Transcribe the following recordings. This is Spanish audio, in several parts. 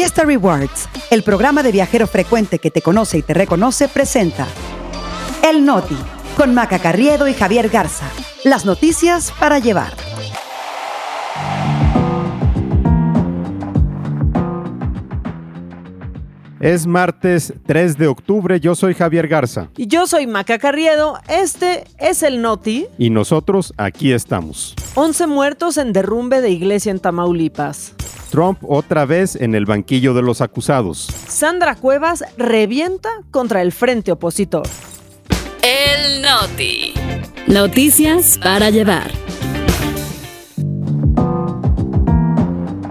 Fiesta Rewards, el programa de viajero frecuente que te conoce y te reconoce, presenta El Noti, con Maca Carriedo y Javier Garza. Las noticias para llevar. Es martes 3 de octubre, yo soy Javier Garza. Y yo soy Maca Carriedo, este es el Noti. Y nosotros aquí estamos. 11 muertos en derrumbe de iglesia en Tamaulipas. Trump otra vez en el banquillo de los acusados. Sandra Cuevas revienta contra el frente opositor. El Noti. Noticias para llevar.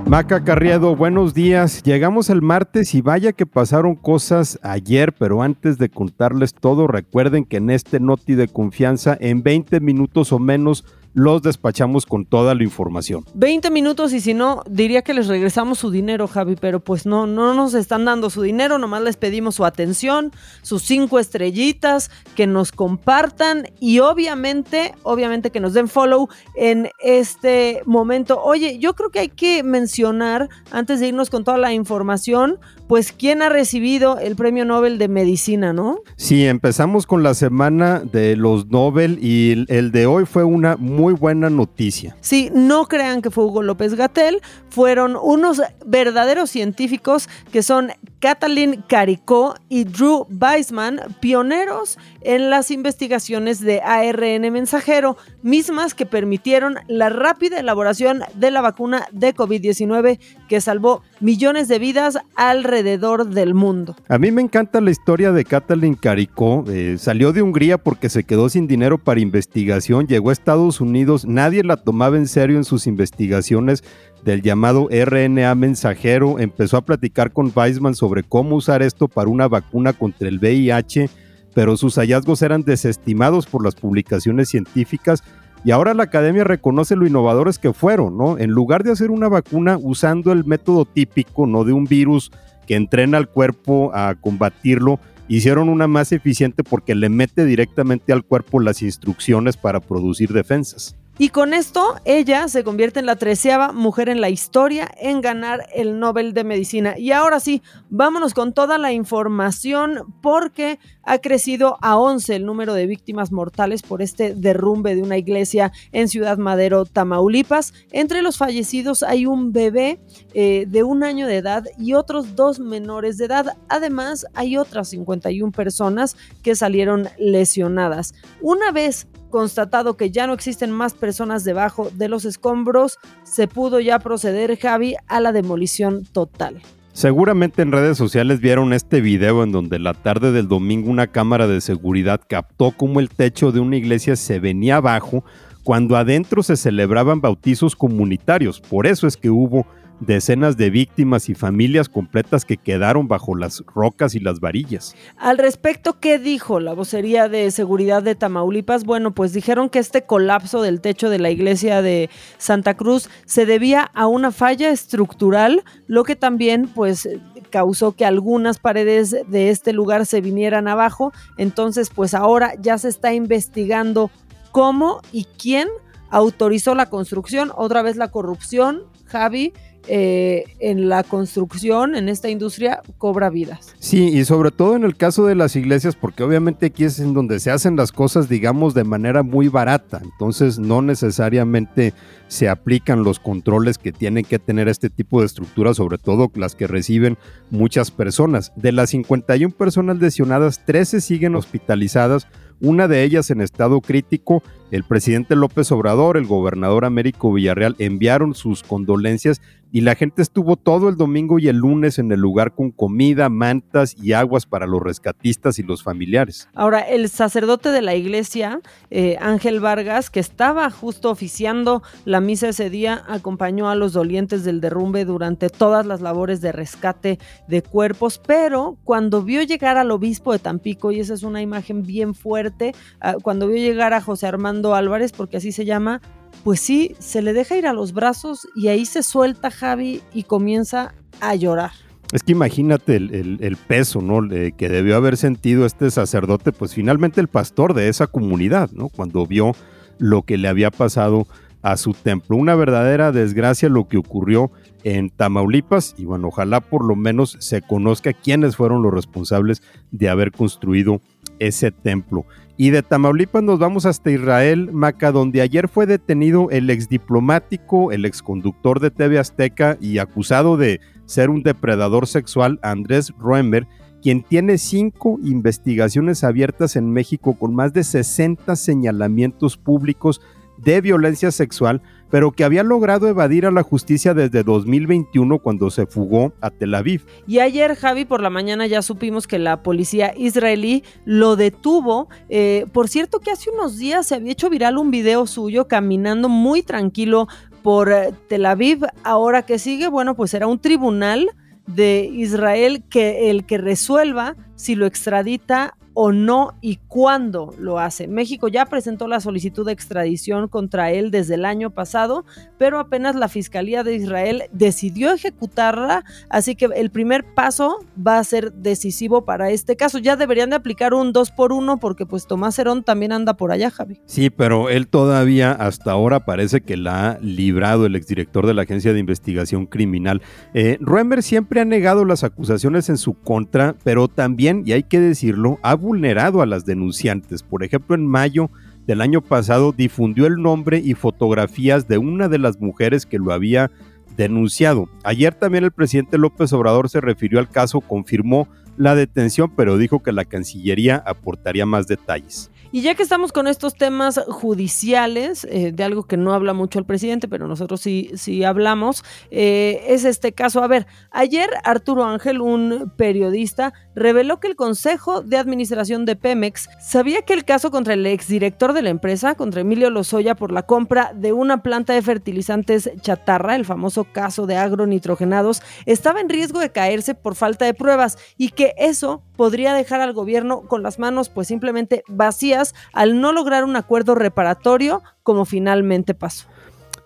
Maca Carriado, buenos días. Llegamos el martes y vaya que pasaron cosas ayer, pero antes de contarles todo, recuerden que en este Noti de confianza, en 20 minutos o menos, los despachamos con toda la información. 20 minutos y si no, diría que les regresamos su dinero, Javi, pero pues no, no nos están dando su dinero, nomás les pedimos su atención, sus cinco estrellitas, que nos compartan y obviamente, obviamente que nos den follow en este momento. Oye, yo creo que hay que mencionar, antes de irnos con toda la información, pues quién ha recibido el premio Nobel de Medicina, ¿no? Sí, empezamos con la semana de los Nobel y el de hoy fue una muy buena noticia. Sí, no crean que fue Hugo López Gatel, fueron unos verdaderos científicos que son Kathleen Caricó y Drew Weissman, pioneros en las investigaciones de ARN mensajero, mismas que permitieron la rápida elaboración de la vacuna de COVID-19 que salvó millones de vidas alrededor del mundo. A mí me encanta la historia de Kathleen Caricó. Eh, salió de Hungría porque se quedó sin dinero para investigación, llegó a Estados Unidos, nadie la tomaba en serio en sus investigaciones del llamado RNA mensajero, empezó a platicar con Weissman sobre cómo usar esto para una vacuna contra el VIH, pero sus hallazgos eran desestimados por las publicaciones científicas y ahora la academia reconoce lo innovadores que fueron, ¿no? En lugar de hacer una vacuna usando el método típico, ¿no? De un virus que entrena al cuerpo a combatirlo, hicieron una más eficiente porque le mete directamente al cuerpo las instrucciones para producir defensas. Y con esto, ella se convierte en la treceava mujer en la historia en ganar el Nobel de Medicina. Y ahora sí, vámonos con toda la información porque ha crecido a 11 el número de víctimas mortales por este derrumbe de una iglesia en Ciudad Madero, Tamaulipas. Entre los fallecidos hay un bebé eh, de un año de edad y otros dos menores de edad. Además, hay otras 51 personas que salieron lesionadas. Una vez constatado que ya no existen más personas debajo de los escombros, se pudo ya proceder, Javi, a la demolición total. Seguramente en redes sociales vieron este video en donde la tarde del domingo una cámara de seguridad captó cómo el techo de una iglesia se venía abajo cuando adentro se celebraban bautizos comunitarios. Por eso es que hubo decenas de víctimas y familias completas que quedaron bajo las rocas y las varillas. Al respecto, ¿qué dijo la vocería de seguridad de Tamaulipas? Bueno, pues dijeron que este colapso del techo de la iglesia de Santa Cruz se debía a una falla estructural, lo que también pues causó que algunas paredes de este lugar se vinieran abajo. Entonces, pues ahora ya se está investigando cómo y quién autorizó la construcción, otra vez la corrupción, Javi, eh, en la construcción, en esta industria, cobra vidas. Sí, y sobre todo en el caso de las iglesias, porque obviamente aquí es en donde se hacen las cosas, digamos, de manera muy barata. Entonces no necesariamente se aplican los controles que tienen que tener este tipo de estructuras, sobre todo las que reciben muchas personas. De las 51 personas lesionadas, 13 siguen hospitalizadas una de ellas en estado crítico. El presidente López Obrador, el gobernador Américo Villarreal enviaron sus condolencias y la gente estuvo todo el domingo y el lunes en el lugar con comida, mantas y aguas para los rescatistas y los familiares. Ahora, el sacerdote de la iglesia, eh, Ángel Vargas, que estaba justo oficiando la misa ese día, acompañó a los dolientes del derrumbe durante todas las labores de rescate de cuerpos, pero cuando vio llegar al obispo de Tampico, y esa es una imagen bien fuerte, ah, cuando vio llegar a José Armando Álvarez, porque así se llama, pues sí, se le deja ir a los brazos y ahí se suelta Javi y comienza a llorar. Es que imagínate el, peso, ¿no? que debió haber sentido este sacerdote, pues finalmente el pastor de esa comunidad, ¿no? Cuando vio lo que le había pasado a su templo. Una verdadera desgracia lo que ocurrió en Tamaulipas y bueno, ojalá por lo menos se conozca quiénes fueron los responsables de haber construido ese templo. Y de Tamaulipas nos vamos hasta Israel, Maca, donde ayer fue detenido el exdiplomático, el exconductor de TV Azteca y acusado de ser un depredador sexual, Andrés Roemer, quien tiene cinco investigaciones abiertas en México con más de 60 señalamientos públicos de violencia sexual, pero que había logrado evadir a la justicia desde 2021 cuando se fugó a Tel Aviv. Y ayer, Javi, por la mañana ya supimos que la policía israelí lo detuvo. Eh, por cierto, que hace unos días se había hecho viral un video suyo caminando muy tranquilo por eh, Tel Aviv. Ahora que sigue, bueno, pues será un tribunal de Israel que el que resuelva si lo extradita o no y cuándo lo hace. México ya presentó la solicitud de extradición contra él desde el año pasado, pero apenas la Fiscalía de Israel decidió ejecutarla, así que el primer paso va a ser decisivo para este caso. Ya deberían de aplicar un 2 por 1 porque pues Tomás Herón también anda por allá, Javi. Sí, pero él todavía hasta ahora parece que la ha librado el exdirector de la Agencia de Investigación Criminal. Eh, Ruemer siempre ha negado las acusaciones en su contra, pero también, y hay que decirlo, ha vulnerado a las denunciantes. Por ejemplo, en mayo del año pasado difundió el nombre y fotografías de una de las mujeres que lo había denunciado. Ayer también el presidente López Obrador se refirió al caso, confirmó la detención, pero dijo que la Cancillería aportaría más detalles. Y ya que estamos con estos temas judiciales, eh, de algo que no habla mucho el presidente, pero nosotros sí, sí hablamos, eh, es este caso. A ver, ayer Arturo Ángel, un periodista, reveló que el Consejo de Administración de Pemex sabía que el caso contra el exdirector de la empresa, contra Emilio Lozoya, por la compra de una planta de fertilizantes chatarra, el famoso caso de agronitrogenados, estaba en riesgo de caerse por falta de pruebas y que eso podría dejar al gobierno con las manos pues simplemente vacías al no lograr un acuerdo reparatorio como finalmente pasó.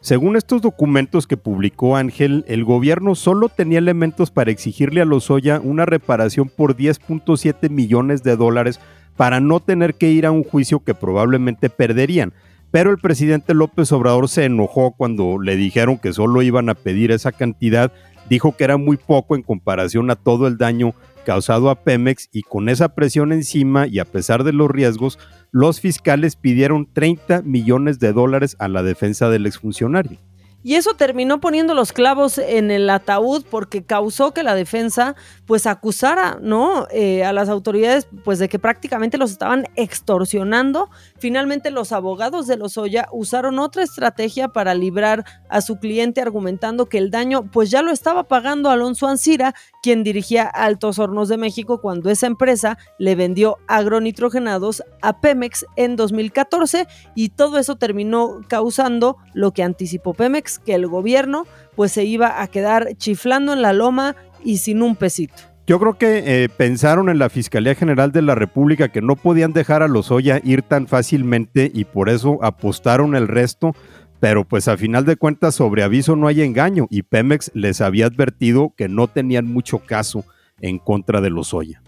Según estos documentos que publicó Ángel, el gobierno solo tenía elementos para exigirle a Lozoya una reparación por 10.7 millones de dólares para no tener que ir a un juicio que probablemente perderían. Pero el presidente López Obrador se enojó cuando le dijeron que solo iban a pedir esa cantidad, dijo que era muy poco en comparación a todo el daño causado a Pemex y con esa presión encima y a pesar de los riesgos, los fiscales pidieron 30 millones de dólares a la defensa del exfuncionario. Y eso terminó poniendo los clavos en el ataúd porque causó que la defensa pues acusara, ¿no? Eh, a las autoridades pues de que prácticamente los estaban extorsionando. Finalmente los abogados de Lozoya usaron otra estrategia para librar a su cliente argumentando que el daño pues ya lo estaba pagando Alonso Ancira, quien dirigía Altos Hornos de México cuando esa empresa le vendió agronitrogenados a Pemex en 2014 y todo eso terminó causando lo que anticipó Pemex que el gobierno pues se iba a quedar chiflando en la loma y sin un pesito. Yo creo que eh, pensaron en la Fiscalía General de la República que no podían dejar a Lozoya ir tan fácilmente y por eso apostaron el resto, pero pues a final de cuentas sobre aviso no hay engaño y Pemex les había advertido que no tenían mucho caso en contra de Lozoya.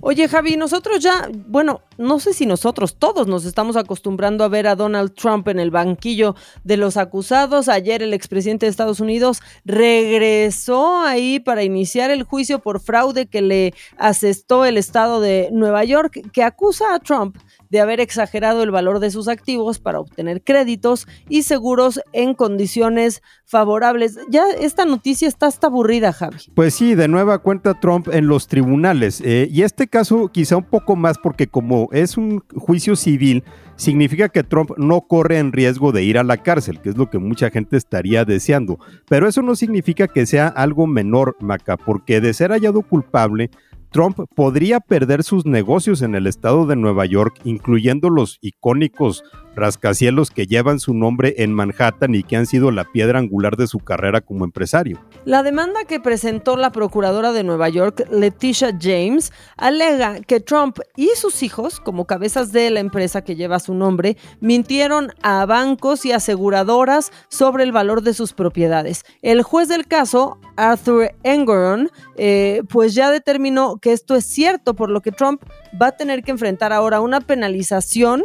Oye, Javi, nosotros ya, bueno, no sé si nosotros todos nos estamos acostumbrando a ver a Donald Trump en el banquillo de los acusados. Ayer el expresidente de Estados Unidos regresó ahí para iniciar el juicio por fraude que le asestó el estado de Nueva York, que acusa a Trump de haber exagerado el valor de sus activos para obtener créditos y seguros en condiciones favorables. Ya esta noticia está hasta aburrida, Javi. Pues sí, de nueva cuenta Trump en los tribunales. Eh, y este caso quizá un poco más porque como es un juicio civil, significa que Trump no corre en riesgo de ir a la cárcel, que es lo que mucha gente estaría deseando. Pero eso no significa que sea algo menor, Maca, porque de ser hallado culpable, Trump podría perder sus negocios en el estado de Nueva York, incluyendo los icónicos rascacielos que llevan su nombre en Manhattan y que han sido la piedra angular de su carrera como empresario. La demanda que presentó la procuradora de Nueva York, Leticia James, alega que Trump y sus hijos, como cabezas de la empresa que lleva su nombre, mintieron a bancos y aseguradoras sobre el valor de sus propiedades. El juez del caso, Arthur Engoron, eh, pues ya determinó que esto es cierto, por lo que Trump va a tener que enfrentar ahora una penalización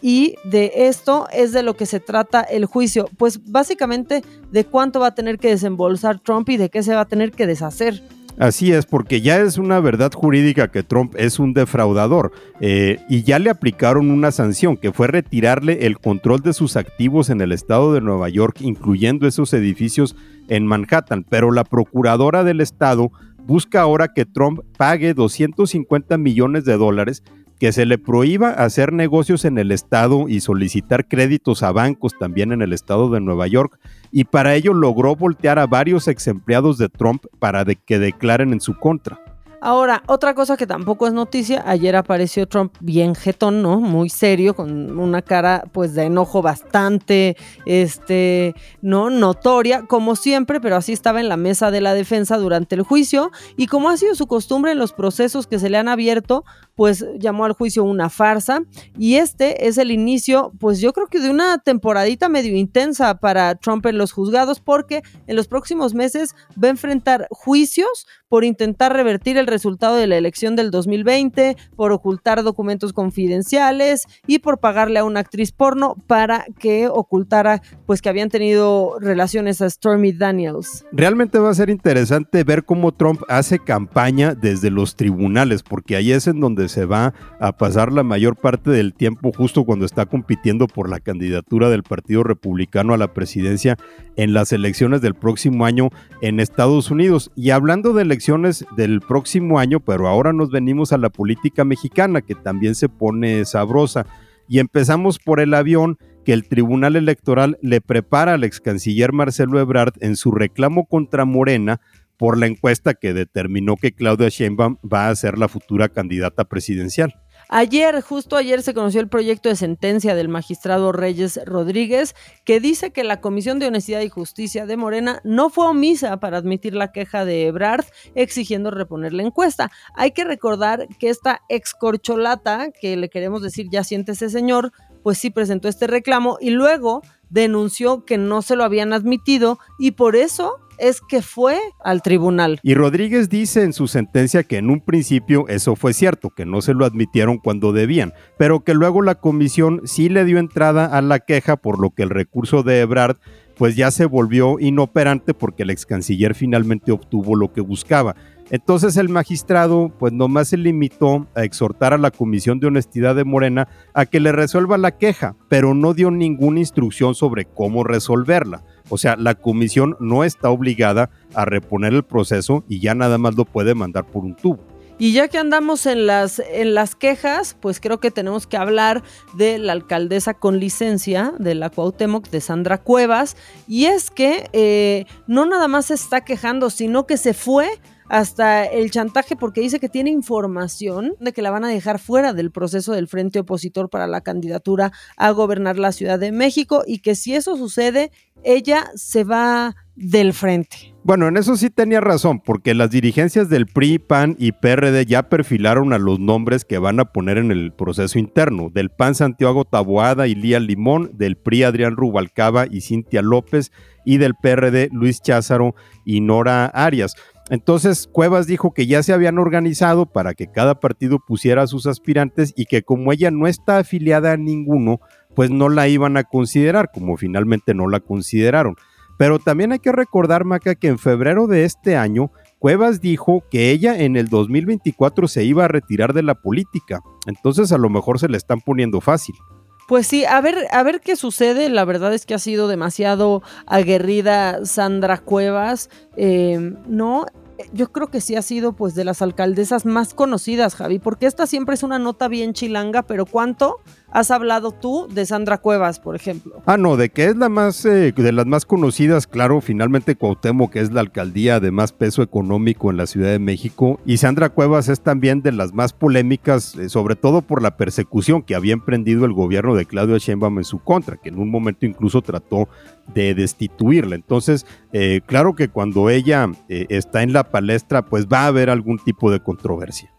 y de esto es de lo que se trata el juicio, pues básicamente de cuánto va a tener que desembolsar Trump y de qué se va a tener que deshacer. Así es, porque ya es una verdad jurídica que Trump es un defraudador eh, y ya le aplicaron una sanción que fue retirarle el control de sus activos en el estado de Nueva York, incluyendo esos edificios en Manhattan. Pero la procuradora del estado busca ahora que Trump pague 250 millones de dólares que se le prohíba hacer negocios en el estado y solicitar créditos a bancos también en el estado de Nueva York, y para ello logró voltear a varios ex empleados de Trump para que declaren en su contra. Ahora, otra cosa que tampoco es noticia, ayer apareció Trump bien jetón, ¿no? Muy serio, con una cara pues de enojo bastante, este, ¿no? Notoria, como siempre, pero así estaba en la mesa de la defensa durante el juicio y como ha sido su costumbre en los procesos que se le han abierto, pues llamó al juicio una farsa y este es el inicio, pues yo creo que de una temporadita medio intensa para Trump en los juzgados porque en los próximos meses va a enfrentar juicios por intentar revertir el resultado de la elección del 2020, por ocultar documentos confidenciales y por pagarle a una actriz porno para que ocultara pues que habían tenido relaciones a Stormy Daniels. Realmente va a ser interesante ver cómo Trump hace campaña desde los tribunales, porque ahí es en donde se va a pasar la mayor parte del tiempo justo cuando está compitiendo por la candidatura del Partido Republicano a la presidencia en las elecciones del próximo año en Estados Unidos. Y hablando de elecciones del próximo año, pero ahora nos venimos a la política mexicana, que también se pone sabrosa. Y empezamos por el avión que el Tribunal Electoral le prepara al ex canciller Marcelo Ebrard en su reclamo contra Morena por la encuesta que determinó que Claudia Sheinbaum va a ser la futura candidata presidencial. Ayer, justo ayer, se conoció el proyecto de sentencia del magistrado Reyes Rodríguez, que dice que la Comisión de Honestidad y Justicia de Morena no fue omisa para admitir la queja de Ebrard exigiendo reponer la encuesta. Hay que recordar que esta excorcholata, que le queremos decir ya siente ese señor, pues sí presentó este reclamo y luego denunció que no se lo habían admitido y por eso es que fue al tribunal. Y Rodríguez dice en su sentencia que en un principio eso fue cierto, que no se lo admitieron cuando debían, pero que luego la comisión sí le dio entrada a la queja, por lo que el recurso de Ebrard pues ya se volvió inoperante porque el ex canciller finalmente obtuvo lo que buscaba. Entonces el magistrado pues nomás se limitó a exhortar a la Comisión de Honestidad de Morena a que le resuelva la queja, pero no dio ninguna instrucción sobre cómo resolverla. O sea, la comisión no está obligada a reponer el proceso y ya nada más lo puede mandar por un tubo. Y ya que andamos en las, en las quejas, pues creo que tenemos que hablar de la alcaldesa con licencia de la Cuauhtémoc, de Sandra Cuevas. Y es que eh, no nada más se está quejando, sino que se fue hasta el chantaje porque dice que tiene información de que la van a dejar fuera del proceso del frente opositor para la candidatura a gobernar la Ciudad de México y que si eso sucede, ella se va del frente. Bueno, en eso sí tenía razón, porque las dirigencias del PRI, PAN y PRD ya perfilaron a los nombres que van a poner en el proceso interno. Del PAN Santiago Taboada y Lía Limón, del PRI Adrián Rubalcaba y Cintia López, y del PRD Luis Cházaro y Nora Arias. Entonces Cuevas dijo que ya se habían organizado para que cada partido pusiera a sus aspirantes y que como ella no está afiliada a ninguno, pues no la iban a considerar, como finalmente no la consideraron. Pero también hay que recordar, Maca, que en febrero de este año, Cuevas dijo que ella en el 2024 se iba a retirar de la política. Entonces a lo mejor se le están poniendo fácil. Pues sí, a ver, a ver qué sucede. La verdad es que ha sido demasiado aguerrida Sandra Cuevas. Eh, no, yo creo que sí ha sido pues de las alcaldesas más conocidas, Javi, porque esta siempre es una nota bien chilanga, pero ¿cuánto has hablado tú de Sandra Cuevas, por ejemplo? Ah, no, de que es la más, eh, de las más conocidas, claro, finalmente Cuauhtémoc, que es la alcaldía de más peso económico en la Ciudad de México, y Sandra Cuevas es también de las más polémicas, eh, sobre todo por la persecución que había emprendido el gobierno de Claudio Sheinbaum en su contra, que en un momento incluso trató de destituirla. Entonces, eh, claro que cuando ella está en la palestra, pues va a haber algún tipo de controversia.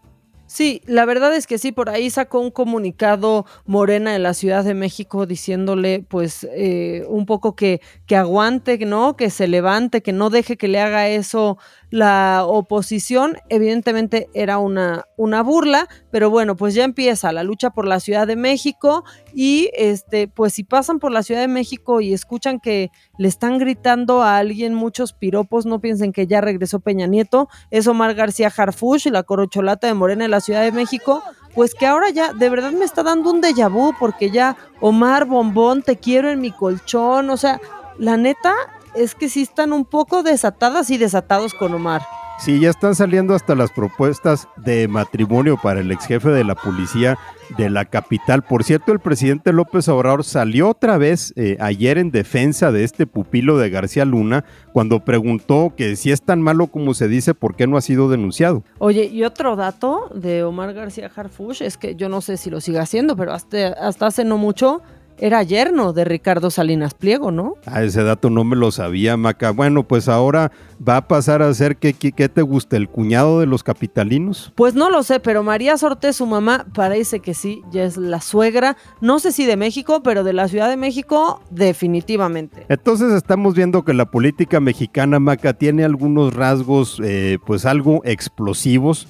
Sí, la verdad es que sí, por ahí sacó un comunicado Morena en la Ciudad de México diciéndole pues eh, un poco que, que aguante, ¿no? Que se levante, que no deje que le haga eso la oposición. Evidentemente era una, una burla, pero bueno, pues ya empieza la lucha por la Ciudad de México y este, pues si pasan por la Ciudad de México y escuchan que le están gritando a alguien muchos piropos, no piensen que ya regresó Peña Nieto, es Omar García Harfush, la corocholata de Morena en la Ciudad de México, pues que ahora ya de verdad me está dando un déjà vu porque ya Omar Bombón, te quiero en mi colchón, o sea, la neta es que sí están un poco desatadas y desatados con Omar. Sí, ya están saliendo hasta las propuestas de matrimonio para el ex jefe de la policía de la capital. Por cierto, el presidente López Obrador salió otra vez eh, ayer en defensa de este pupilo de García Luna cuando preguntó que si es tan malo como se dice, ¿por qué no ha sido denunciado? Oye, y otro dato de Omar García Harfush es que yo no sé si lo sigue haciendo, pero hasta, hasta hace no mucho era yerno de Ricardo Salinas Pliego, ¿no? Ah, ese dato no me lo sabía, Maca. Bueno, pues ahora va a pasar a ser que, ¿qué te gusta, el cuñado de los capitalinos. Pues no lo sé, pero María Sorte, su mamá, parece que sí, ya es la suegra, no sé si de México, pero de la Ciudad de México, definitivamente. Entonces estamos viendo que la política mexicana, Maca, tiene algunos rasgos, eh, pues algo explosivos,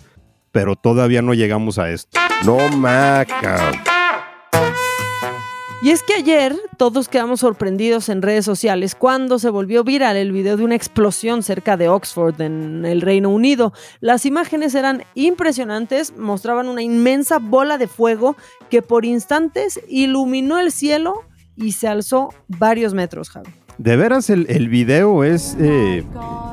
pero todavía no llegamos a esto. No, Maca. Y es que ayer todos quedamos sorprendidos en redes sociales cuando se volvió viral el video de una explosión cerca de Oxford, en el Reino Unido. Las imágenes eran impresionantes, mostraban una inmensa bola de fuego que por instantes iluminó el cielo y se alzó varios metros, Javi. De veras, el, el video es eh,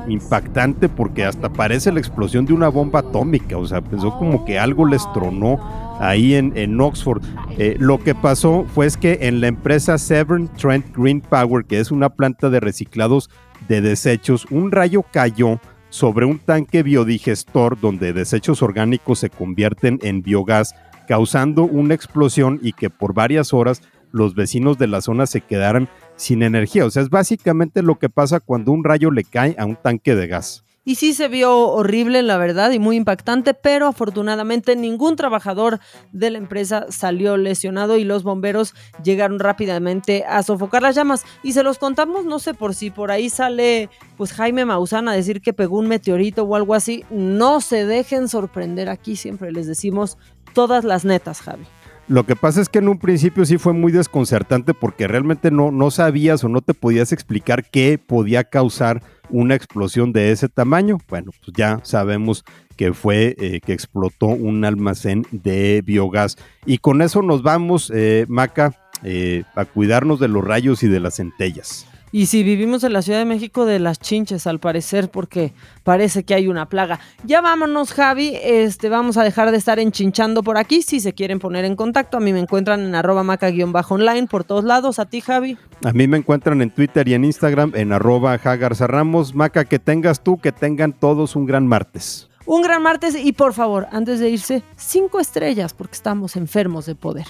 impactante porque hasta parece la explosión de una bomba atómica. O sea, pensó como que algo les tronó ahí en, en Oxford. Eh, lo que pasó fue es que en la empresa Severn Trent Green Power, que es una planta de reciclados de desechos, un rayo cayó sobre un tanque biodigestor donde desechos orgánicos se convierten en biogás, causando una explosión y que por varias horas los vecinos de la zona se quedaran sin energía. O sea, es básicamente lo que pasa cuando un rayo le cae a un tanque de gas. Y sí se vio horrible, la verdad, y muy impactante, pero afortunadamente ningún trabajador de la empresa salió lesionado y los bomberos llegaron rápidamente a sofocar las llamas. Y se los contamos, no sé por si por ahí sale pues Jaime Maussan a decir que pegó un meteorito o algo así. No se dejen sorprender aquí, siempre les decimos todas las netas, Javi. Lo que pasa es que en un principio sí fue muy desconcertante porque realmente no, no sabías o no te podías explicar qué podía causar una explosión de ese tamaño. Bueno, pues ya sabemos que fue eh, que explotó un almacén de biogás. Y con eso nos vamos, eh, Maca, eh, a cuidarnos de los rayos y de las centellas. Y si vivimos en la Ciudad de México, de las chinches, al parecer, porque parece que hay una plaga. Ya vámonos, Javi. Este, vamos a dejar de estar enchinchando por aquí. Si se quieren poner en contacto, a mí me encuentran en arroba maca-online por todos lados. A ti, Javi. A mí me encuentran en Twitter y en Instagram en arroba Ramos. Maca, que tengas tú, que tengan todos un gran martes. Un gran martes y por favor, antes de irse, cinco estrellas porque estamos enfermos de poder.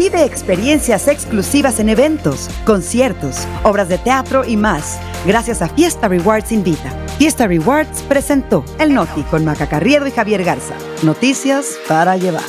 Vive experiencias exclusivas en eventos, conciertos, obras de teatro y más, gracias a Fiesta Rewards Invita. Fiesta Rewards presentó El Noti con Maca Carriedo y Javier Garza. Noticias para llevar.